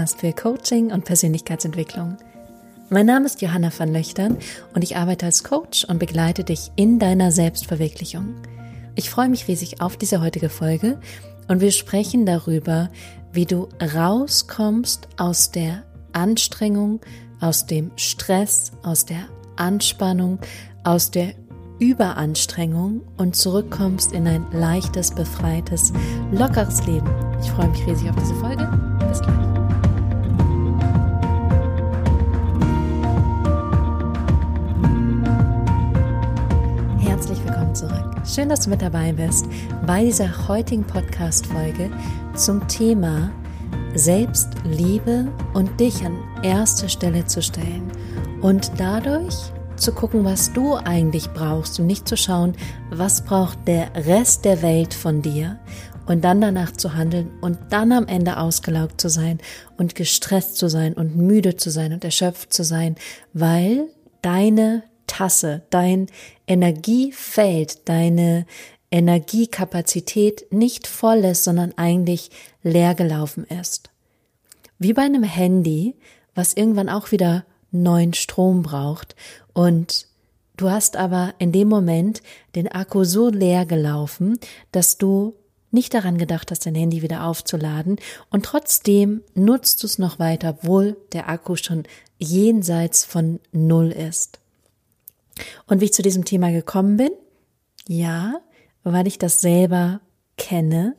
Podcast für Coaching und Persönlichkeitsentwicklung. Mein Name ist Johanna van Löchtern und ich arbeite als Coach und begleite dich in deiner Selbstverwirklichung. Ich freue mich riesig auf diese heutige Folge und wir sprechen darüber, wie du rauskommst aus der Anstrengung, aus dem Stress, aus der Anspannung, aus der Überanstrengung und zurückkommst in ein leichtes, befreites, lockeres Leben. Ich freue mich riesig auf diese Folge. Bis gleich. Zurück. Schön, dass du mit dabei bist bei dieser heutigen Podcast-Folge zum Thema Selbstliebe und dich an erste Stelle zu stellen und dadurch zu gucken, was du eigentlich brauchst und nicht zu schauen, was braucht der Rest der Welt von dir und dann danach zu handeln und dann am Ende ausgelaugt zu sein und gestresst zu sein und müde zu sein und erschöpft zu sein, weil deine Tasse, dein Energiefeld, deine Energiekapazität nicht voll ist, sondern eigentlich leer gelaufen ist. Wie bei einem Handy, was irgendwann auch wieder neuen Strom braucht und du hast aber in dem Moment den Akku so leer gelaufen, dass du nicht daran gedacht hast, dein Handy wieder aufzuladen und trotzdem nutzt du es noch weiter, obwohl der Akku schon jenseits von Null ist. Und wie ich zu diesem Thema gekommen bin? Ja, weil ich das selber kenne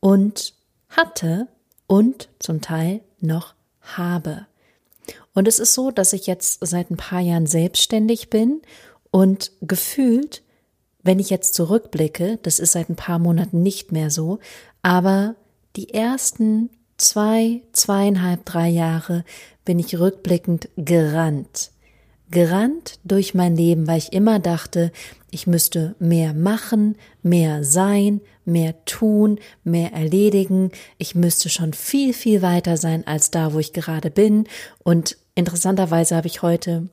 und hatte und zum Teil noch habe. Und es ist so, dass ich jetzt seit ein paar Jahren selbstständig bin und gefühlt, wenn ich jetzt zurückblicke, das ist seit ein paar Monaten nicht mehr so, aber die ersten zwei, zweieinhalb, drei Jahre bin ich rückblickend gerannt. Gerannt durch mein Leben, weil ich immer dachte, ich müsste mehr machen, mehr sein, mehr tun, mehr erledigen. Ich müsste schon viel, viel weiter sein als da, wo ich gerade bin. Und interessanterweise habe ich heute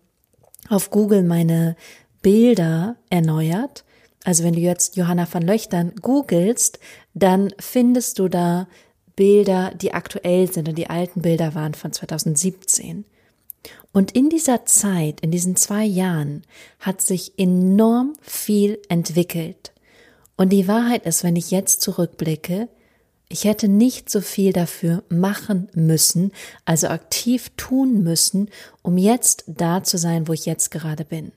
auf Google meine Bilder erneuert. Also wenn du jetzt Johanna van Löchtern googelst, dann findest du da Bilder, die aktuell sind und die alten Bilder waren von 2017. Und in dieser Zeit, in diesen zwei Jahren, hat sich enorm viel entwickelt. Und die Wahrheit ist, wenn ich jetzt zurückblicke, ich hätte nicht so viel dafür machen müssen, also aktiv tun müssen, um jetzt da zu sein, wo ich jetzt gerade bin.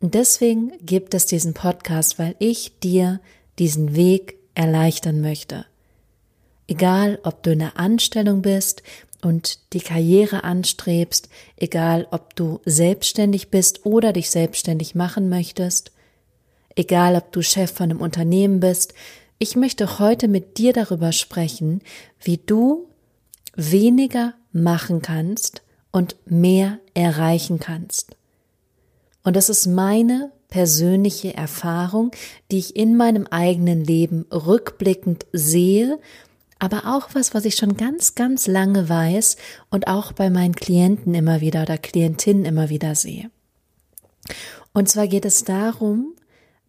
Und deswegen gibt es diesen Podcast, weil ich dir diesen Weg erleichtern möchte. Egal, ob du in der Anstellung bist und die Karriere anstrebst, egal, ob du selbstständig bist oder dich selbstständig machen möchtest, egal, ob du Chef von einem Unternehmen bist, ich möchte heute mit dir darüber sprechen, wie du weniger machen kannst und mehr erreichen kannst. Und das ist meine persönliche Erfahrung, die ich in meinem eigenen Leben rückblickend sehe, aber auch was, was ich schon ganz, ganz lange weiß und auch bei meinen Klienten immer wieder oder Klientinnen immer wieder sehe. Und zwar geht es darum,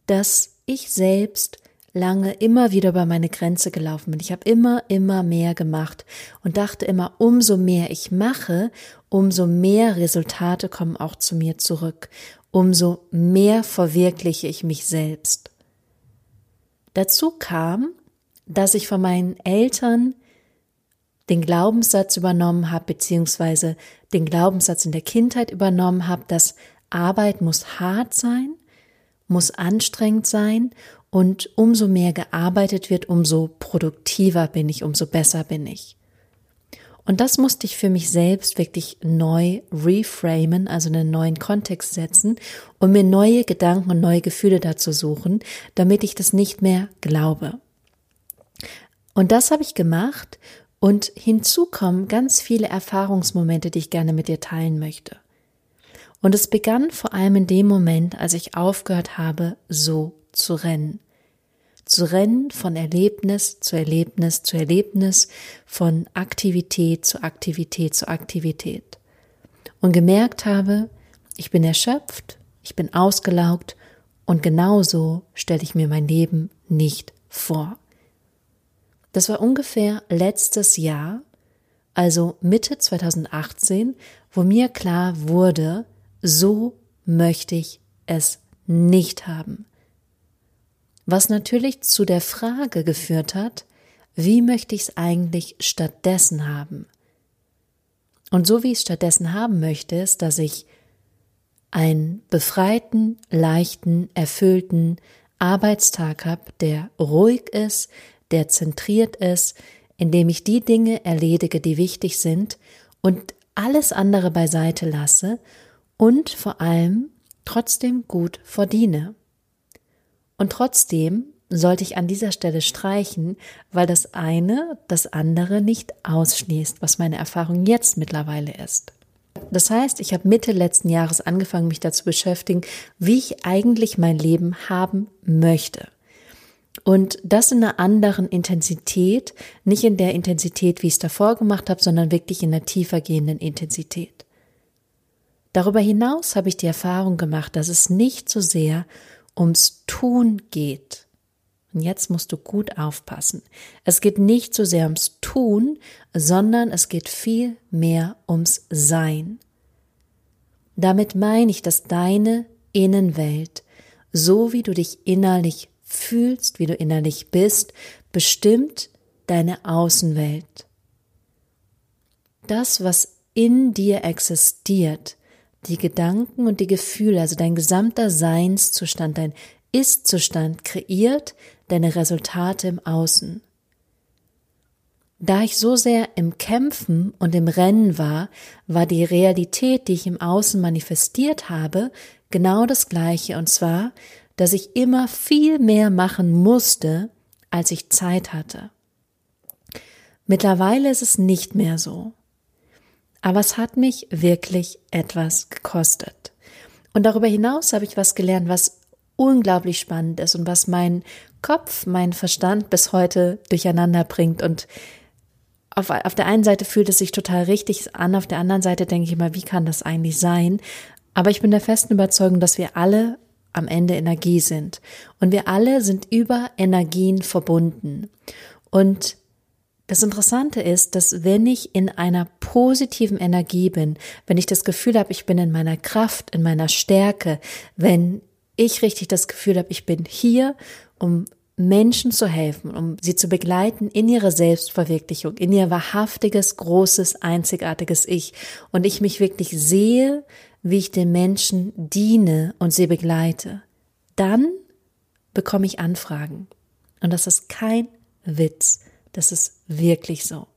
dass ich selbst lange immer wieder über meine Grenze gelaufen bin. Ich habe immer, immer mehr gemacht und dachte immer, umso mehr ich mache, umso mehr Resultate kommen auch zu mir zurück, umso mehr verwirkliche ich mich selbst. Dazu kam, dass ich von meinen Eltern den Glaubenssatz übernommen habe, beziehungsweise den Glaubenssatz in der Kindheit übernommen habe, dass Arbeit muss hart sein, muss anstrengend sein und umso mehr gearbeitet wird, umso produktiver bin ich, umso besser bin ich. Und das musste ich für mich selbst wirklich neu reframen, also einen neuen Kontext setzen und mir neue Gedanken und neue Gefühle dazu suchen, damit ich das nicht mehr glaube. Und das habe ich gemacht und hinzu kommen ganz viele Erfahrungsmomente, die ich gerne mit dir teilen möchte. Und es begann vor allem in dem Moment, als ich aufgehört habe, so zu rennen. Zu rennen von Erlebnis zu Erlebnis zu Erlebnis, von Aktivität zu Aktivität zu Aktivität. Und gemerkt habe, ich bin erschöpft, ich bin ausgelaugt und genauso stelle ich mir mein Leben nicht vor. Das war ungefähr letztes Jahr, also Mitte 2018, wo mir klar wurde, so möchte ich es nicht haben. Was natürlich zu der Frage geführt hat, wie möchte ich es eigentlich stattdessen haben? Und so wie ich es stattdessen haben möchte, ist, dass ich einen befreiten, leichten, erfüllten Arbeitstag habe, der ruhig ist, der zentriert ist, in dem ich die Dinge erledige, die wichtig sind und alles andere beiseite lasse und vor allem trotzdem gut verdiene. Und trotzdem sollte ich an dieser Stelle streichen, weil das eine das andere nicht ausschließt, was meine Erfahrung jetzt mittlerweile ist. Das heißt, ich habe Mitte letzten Jahres angefangen, mich dazu beschäftigen, wie ich eigentlich mein Leben haben möchte. Und das in einer anderen Intensität, nicht in der Intensität, wie ich es davor gemacht habe, sondern wirklich in einer tiefer gehenden Intensität. Darüber hinaus habe ich die Erfahrung gemacht, dass es nicht so sehr ums Tun geht. Und jetzt musst du gut aufpassen. Es geht nicht so sehr ums Tun, sondern es geht viel mehr ums Sein. Damit meine ich, dass deine Innenwelt, so wie du dich innerlich fühlst, wie du innerlich bist, bestimmt deine Außenwelt. Das, was in dir existiert, die Gedanken und die Gefühle, also dein gesamter Seinszustand, dein Ist-Zustand kreiert deine Resultate im Außen. Da ich so sehr im Kämpfen und im Rennen war, war die Realität, die ich im Außen manifestiert habe, genau das gleiche, und zwar, dass ich immer viel mehr machen musste, als ich Zeit hatte. Mittlerweile ist es nicht mehr so. Aber es hat mich wirklich etwas gekostet. Und darüber hinaus habe ich was gelernt, was unglaublich spannend ist und was mein Kopf, mein Verstand bis heute durcheinander bringt. Und auf, auf der einen Seite fühlt es sich total richtig an, auf der anderen Seite denke ich immer, wie kann das eigentlich sein? Aber ich bin der festen Überzeugung, dass wir alle am Ende Energie sind. Und wir alle sind über Energien verbunden. Und das Interessante ist, dass wenn ich in einer positiven Energie bin, wenn ich das Gefühl habe, ich bin in meiner Kraft, in meiner Stärke, wenn ich richtig das Gefühl habe, ich bin hier, um Menschen zu helfen, um sie zu begleiten in ihre Selbstverwirklichung, in ihr wahrhaftiges, großes, einzigartiges Ich und ich mich wirklich sehe, wie ich den Menschen diene und sie begleite, dann bekomme ich Anfragen. Und das ist kein Witz. Das ist wirklich so.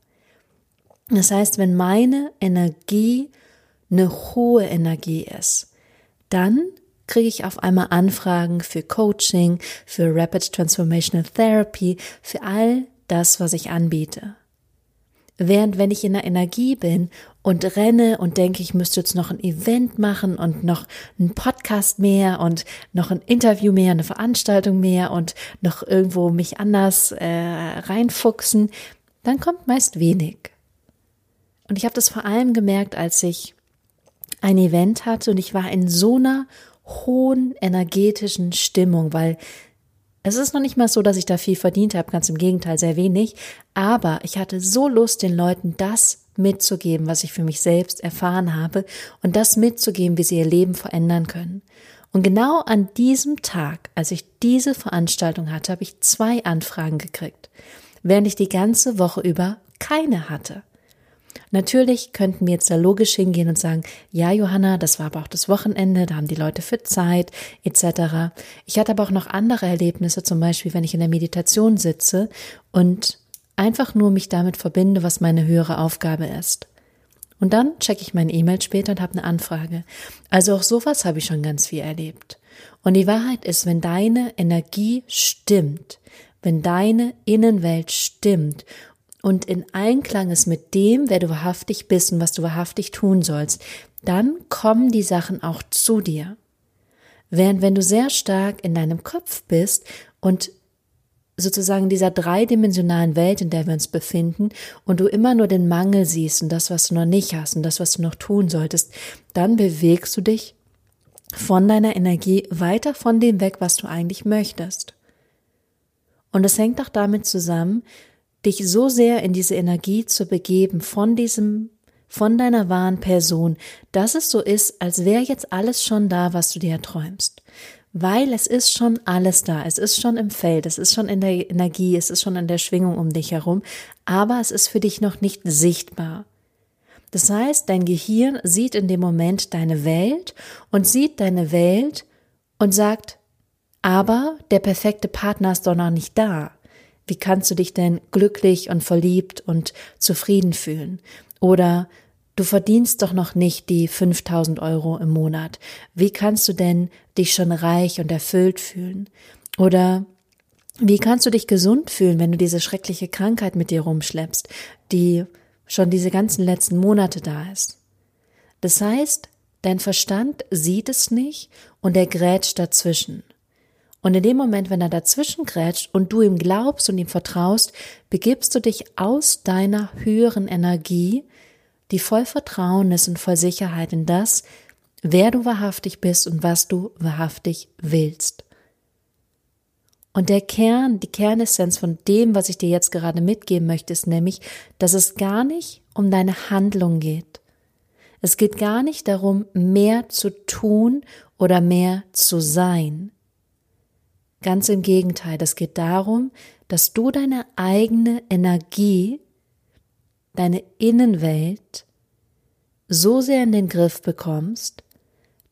Das heißt, wenn meine Energie eine hohe Energie ist, dann kriege ich auf einmal Anfragen für Coaching, für Rapid Transformational Therapy, für all das, was ich anbiete. Während wenn ich in der Energie bin und renne und denke, ich müsste jetzt noch ein Event machen und noch einen Podcast mehr und noch ein Interview mehr, eine Veranstaltung mehr und noch irgendwo mich anders äh, reinfuchsen, dann kommt meist wenig. Und ich habe das vor allem gemerkt, als ich ein Event hatte und ich war in so einer hohen energetischen Stimmung, weil es ist noch nicht mal so, dass ich da viel verdient habe, ganz im Gegenteil, sehr wenig. Aber ich hatte so Lust, den Leuten das mitzugeben, was ich für mich selbst erfahren habe und das mitzugeben, wie sie ihr Leben verändern können. Und genau an diesem Tag, als ich diese Veranstaltung hatte, habe ich zwei Anfragen gekriegt, während ich die ganze Woche über keine hatte. Natürlich könnten wir jetzt da logisch hingehen und sagen, ja, Johanna, das war aber auch das Wochenende, da haben die Leute für Zeit, etc. Ich hatte aber auch noch andere Erlebnisse, zum Beispiel, wenn ich in der Meditation sitze und einfach nur mich damit verbinde, was meine höhere Aufgabe ist. Und dann checke ich mein E-Mail später und habe eine Anfrage. Also auch sowas habe ich schon ganz viel erlebt. Und die Wahrheit ist, wenn deine Energie stimmt, wenn deine Innenwelt stimmt und in Einklang ist mit dem, wer du wahrhaftig bist und was du wahrhaftig tun sollst, dann kommen die Sachen auch zu dir. Während wenn du sehr stark in deinem Kopf bist und sozusagen dieser dreidimensionalen Welt, in der wir uns befinden, und du immer nur den Mangel siehst und das, was du noch nicht hast und das, was du noch tun solltest, dann bewegst du dich von deiner Energie weiter von dem weg, was du eigentlich möchtest. Und es hängt auch damit zusammen, dich so sehr in diese Energie zu begeben von diesem, von deiner wahren Person, dass es so ist, als wäre jetzt alles schon da, was du dir träumst. Weil es ist schon alles da, es ist schon im Feld, es ist schon in der Energie, es ist schon in der Schwingung um dich herum, aber es ist für dich noch nicht sichtbar. Das heißt, dein Gehirn sieht in dem Moment deine Welt und sieht deine Welt und sagt, aber der perfekte Partner ist doch noch nicht da. Wie kannst du dich denn glücklich und verliebt und zufrieden fühlen? Oder du verdienst doch noch nicht die 5000 Euro im Monat. Wie kannst du denn dich schon reich und erfüllt fühlen? Oder wie kannst du dich gesund fühlen, wenn du diese schreckliche Krankheit mit dir rumschleppst, die schon diese ganzen letzten Monate da ist? Das heißt, dein Verstand sieht es nicht und er grätscht dazwischen. Und in dem Moment, wenn er dazwischen grätscht und du ihm glaubst und ihm vertraust, begibst du dich aus deiner höheren Energie, die voll Vertrauen ist und voll Sicherheit in das, wer du wahrhaftig bist und was du wahrhaftig willst. Und der Kern, die Kernessenz von dem, was ich dir jetzt gerade mitgeben möchte, ist nämlich, dass es gar nicht um deine Handlung geht. Es geht gar nicht darum, mehr zu tun oder mehr zu sein. Ganz im Gegenteil, es geht darum, dass du deine eigene Energie, deine Innenwelt so sehr in den Griff bekommst,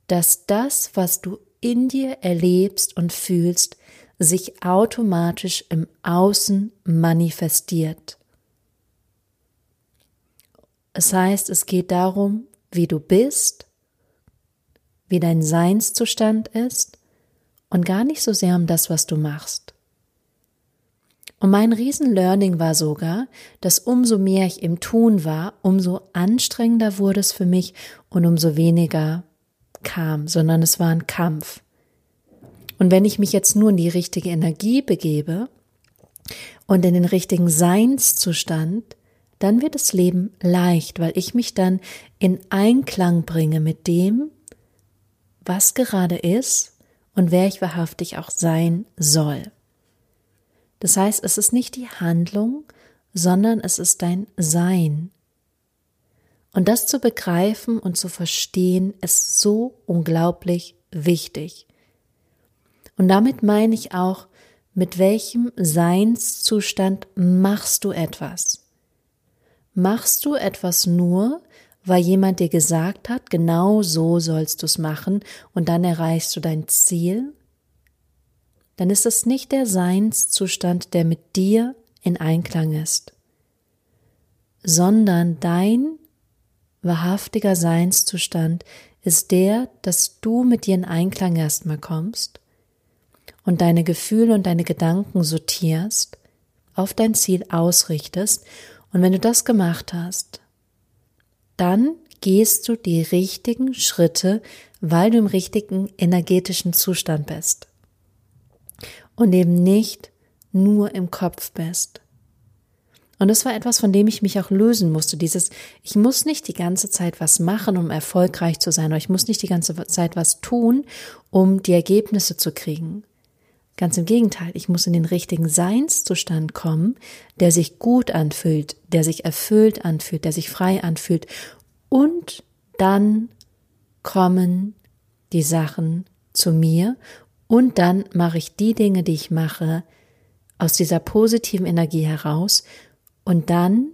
dass das, was du in dir erlebst und fühlst, sich automatisch im Außen manifestiert. Es heißt, es geht darum, wie du bist, wie dein Seinszustand ist und gar nicht so sehr um das, was du machst. Und mein Riesen-Learning war sogar, dass umso mehr ich im Tun war, umso anstrengender wurde es für mich und umso weniger kam, sondern es war ein Kampf. Und wenn ich mich jetzt nur in die richtige Energie begebe und in den richtigen Seinszustand, dann wird das Leben leicht, weil ich mich dann in Einklang bringe mit dem, was gerade ist und wer ich wahrhaftig auch sein soll. Das heißt, es ist nicht die Handlung, sondern es ist dein Sein. Und das zu begreifen und zu verstehen, ist so unglaublich wichtig. Und damit meine ich auch, mit welchem Seinszustand machst du etwas? Machst du etwas nur, weil jemand dir gesagt hat, genau so sollst du es machen und dann erreichst du dein Ziel, dann ist es nicht der Seinszustand, der mit dir in Einklang ist, sondern dein wahrhaftiger Seinszustand ist der, dass du mit dir in Einklang erstmal kommst und deine Gefühle und deine Gedanken sortierst, auf dein Ziel ausrichtest. Und wenn du das gemacht hast, dann gehst du die richtigen Schritte, weil du im richtigen energetischen Zustand bist. Und eben nicht nur im Kopf bist. Und das war etwas, von dem ich mich auch lösen musste. Dieses, ich muss nicht die ganze Zeit was machen, um erfolgreich zu sein, oder ich muss nicht die ganze Zeit was tun, um die Ergebnisse zu kriegen. Ganz im Gegenteil, ich muss in den richtigen Seinszustand kommen, der sich gut anfühlt, der sich erfüllt anfühlt, der sich frei anfühlt. Und dann kommen die Sachen zu mir und dann mache ich die Dinge, die ich mache, aus dieser positiven Energie heraus und dann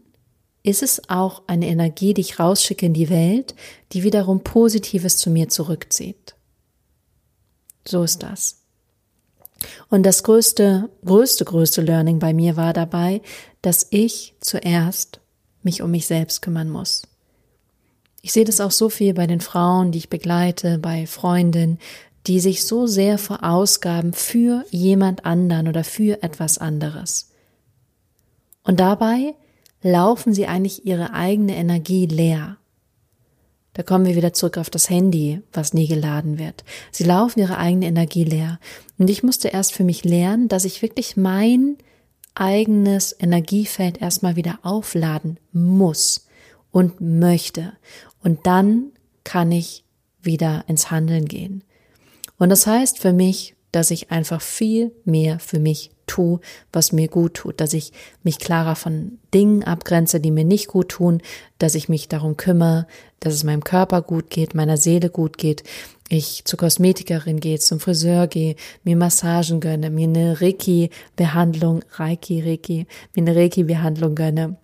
ist es auch eine Energie, die ich rausschicke in die Welt, die wiederum Positives zu mir zurückzieht. So ist das. Und das größte, größte, größte Learning bei mir war dabei, dass ich zuerst mich um mich selbst kümmern muss. Ich sehe das auch so viel bei den Frauen, die ich begleite, bei Freundinnen, die sich so sehr verausgaben für jemand anderen oder für etwas anderes. Und dabei laufen sie eigentlich ihre eigene Energie leer. Da kommen wir wieder zurück auf das Handy, was nie geladen wird. Sie laufen ihre eigene Energie leer. Und ich musste erst für mich lernen, dass ich wirklich mein eigenes Energiefeld erstmal wieder aufladen muss und möchte. Und dann kann ich wieder ins Handeln gehen. Und das heißt für mich, dass ich einfach viel mehr für mich tue, was mir gut tut, dass ich mich klarer von Dingen abgrenze, die mir nicht gut tun, dass ich mich darum kümmere, dass es meinem Körper gut geht, meiner Seele gut geht, ich zur Kosmetikerin gehe, zum Friseur gehe, mir Massagen gönne, mir eine Reiki-Behandlung, Reiki, Reiki, mir eine Reiki-Behandlung gönne.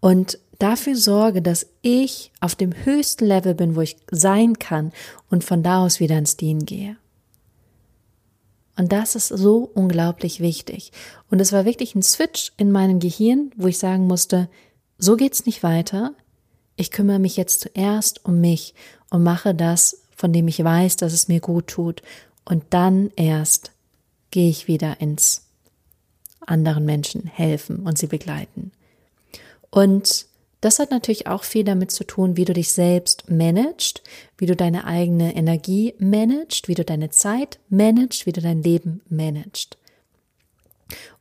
Und dafür sorge, dass ich auf dem höchsten Level bin, wo ich sein kann und von da aus wieder ins Dienen gehe. Und das ist so unglaublich wichtig. Und es war wirklich ein Switch in meinem Gehirn, wo ich sagen musste, so geht's nicht weiter. Ich kümmere mich jetzt zuerst um mich und mache das, von dem ich weiß, dass es mir gut tut. Und dann erst gehe ich wieder ins anderen Menschen helfen und sie begleiten. Und das hat natürlich auch viel damit zu tun, wie du dich selbst managst, wie du deine eigene Energie managst, wie du deine Zeit managst, wie du dein Leben managst.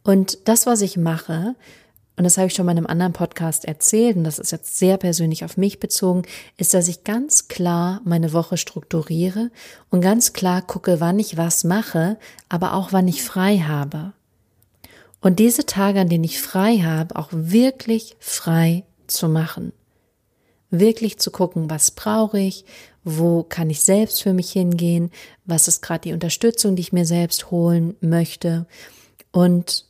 Und das, was ich mache, und das habe ich schon mal in einem anderen Podcast erzählt, und das ist jetzt sehr persönlich auf mich bezogen, ist, dass ich ganz klar meine Woche strukturiere und ganz klar gucke, wann ich was mache, aber auch wann ich frei habe. Und diese Tage, an denen ich frei habe, auch wirklich frei zu machen. Wirklich zu gucken, was brauche ich, wo kann ich selbst für mich hingehen, was ist gerade die Unterstützung, die ich mir selbst holen möchte. Und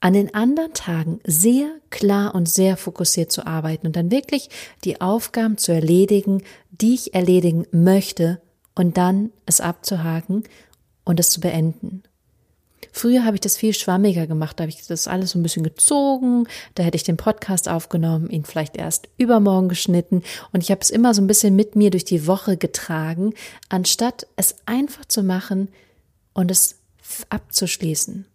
an den anderen Tagen sehr klar und sehr fokussiert zu arbeiten und dann wirklich die Aufgaben zu erledigen, die ich erledigen möchte und dann es abzuhaken und es zu beenden. Früher habe ich das viel schwammiger gemacht, da habe ich das alles so ein bisschen gezogen, da hätte ich den Podcast aufgenommen, ihn vielleicht erst übermorgen geschnitten. Und ich habe es immer so ein bisschen mit mir durch die Woche getragen, anstatt es einfach zu machen und es abzuschließen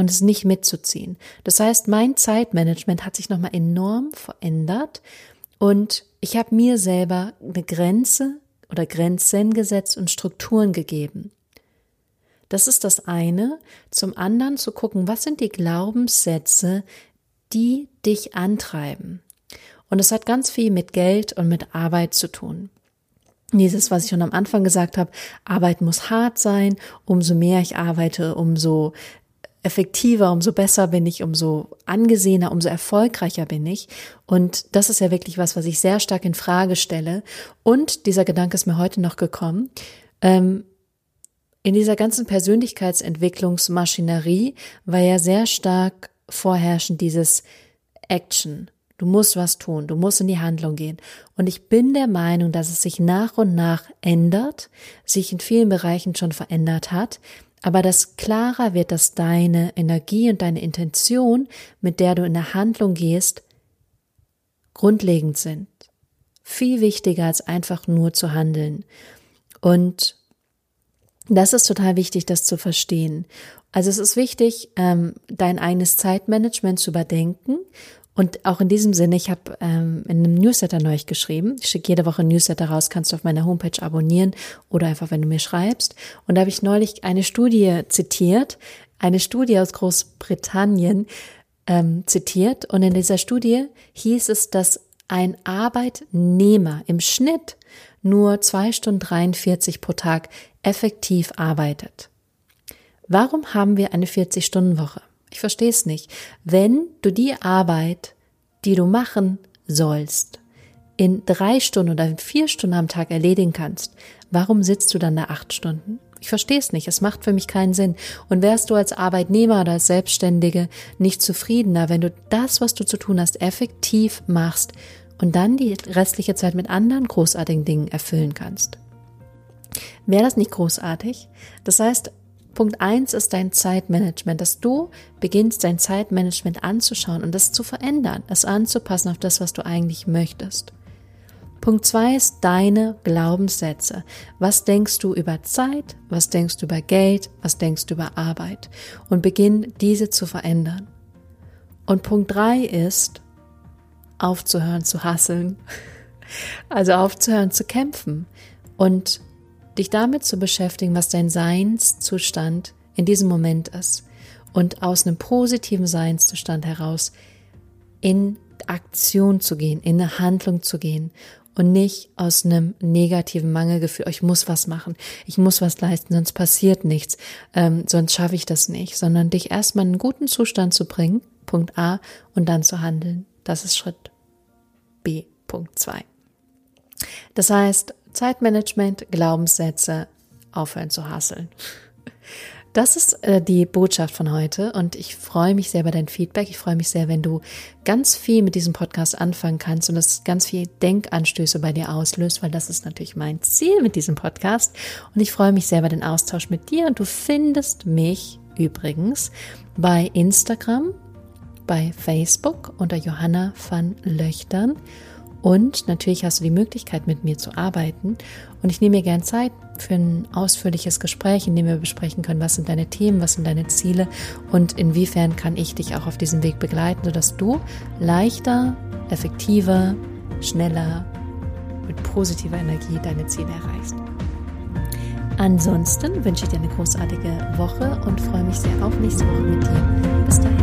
und es nicht mitzuziehen. Das heißt, mein Zeitmanagement hat sich nochmal enorm verändert und ich habe mir selber eine Grenze oder Grenzen gesetzt und Strukturen gegeben. Das ist das eine. Zum anderen zu gucken, was sind die Glaubenssätze, die dich antreiben. Und es hat ganz viel mit Geld und mit Arbeit zu tun. Dieses, was ich schon am Anfang gesagt habe, Arbeit muss hart sein. Umso mehr ich arbeite, umso effektiver, umso besser bin ich, umso angesehener, umso erfolgreicher bin ich. Und das ist ja wirklich was, was ich sehr stark in Frage stelle. Und dieser Gedanke ist mir heute noch gekommen. Ähm, in dieser ganzen Persönlichkeitsentwicklungsmaschinerie war ja sehr stark vorherrschend dieses Action. Du musst was tun, du musst in die Handlung gehen. Und ich bin der Meinung, dass es sich nach und nach ändert, sich in vielen Bereichen schon verändert hat, aber dass klarer wird, dass deine Energie und deine Intention, mit der du in der Handlung gehst, grundlegend sind. Viel wichtiger als einfach nur zu handeln. Und das ist total wichtig, das zu verstehen. Also es ist wichtig, ähm, dein eigenes Zeitmanagement zu überdenken. Und auch in diesem Sinne, ich habe ähm, in einem Newsletter neu geschrieben. Ich schicke jede Woche ein Newsletter raus, kannst du auf meiner Homepage abonnieren oder einfach, wenn du mir schreibst. Und da habe ich neulich eine Studie zitiert, eine Studie aus Großbritannien ähm, zitiert. Und in dieser Studie hieß es, dass ein Arbeitnehmer im Schnitt nur zwei Stunden 43 pro Tag effektiv arbeitet. Warum haben wir eine 40-Stunden-Woche? Ich verstehe es nicht. Wenn du die Arbeit, die du machen sollst, in drei Stunden oder vier Stunden am Tag erledigen kannst, warum sitzt du dann da acht Stunden? Ich verstehe es nicht. Es macht für mich keinen Sinn. Und wärst du als Arbeitnehmer oder als Selbstständige nicht zufriedener, wenn du das, was du zu tun hast, effektiv machst und dann die restliche Zeit mit anderen großartigen Dingen erfüllen kannst? Wäre das nicht großartig? Das heißt, Punkt eins ist dein Zeitmanagement, dass du beginnst, dein Zeitmanagement anzuschauen und das zu verändern, es anzupassen auf das, was du eigentlich möchtest. Punkt zwei ist deine Glaubenssätze. Was denkst du über Zeit? Was denkst du über Geld? Was denkst du über Arbeit? Und beginn diese zu verändern. Und Punkt drei ist, aufzuhören zu hasseln. Also aufzuhören zu kämpfen und dich damit zu beschäftigen, was dein Seinszustand in diesem Moment ist und aus einem positiven Seinszustand heraus in Aktion zu gehen, in eine Handlung zu gehen und nicht aus einem negativen Mangelgefühl, ich muss was machen, ich muss was leisten, sonst passiert nichts, ähm, sonst schaffe ich das nicht, sondern dich erstmal in einen guten Zustand zu bringen, Punkt A, und dann zu handeln. Das ist Schritt B, Punkt 2. Das heißt, Zeitmanagement, Glaubenssätze, aufhören zu hasseln. Das ist äh, die Botschaft von heute und ich freue mich sehr über dein Feedback. Ich freue mich sehr, wenn du ganz viel mit diesem Podcast anfangen kannst und es ganz viel Denkanstöße bei dir auslöst, weil das ist natürlich mein Ziel mit diesem Podcast. Und ich freue mich sehr über den Austausch mit dir und du findest mich übrigens bei Instagram, bei Facebook unter Johanna van Löchtern und natürlich hast du die Möglichkeit, mit mir zu arbeiten. Und ich nehme mir gern Zeit für ein ausführliches Gespräch, in dem wir besprechen können, was sind deine Themen, was sind deine Ziele und inwiefern kann ich dich auch auf diesem Weg begleiten, sodass du leichter, effektiver, schneller, mit positiver Energie deine Ziele erreichst. Ansonsten wünsche ich dir eine großartige Woche und freue mich sehr auf nächste Woche mit dir. Bis dahin.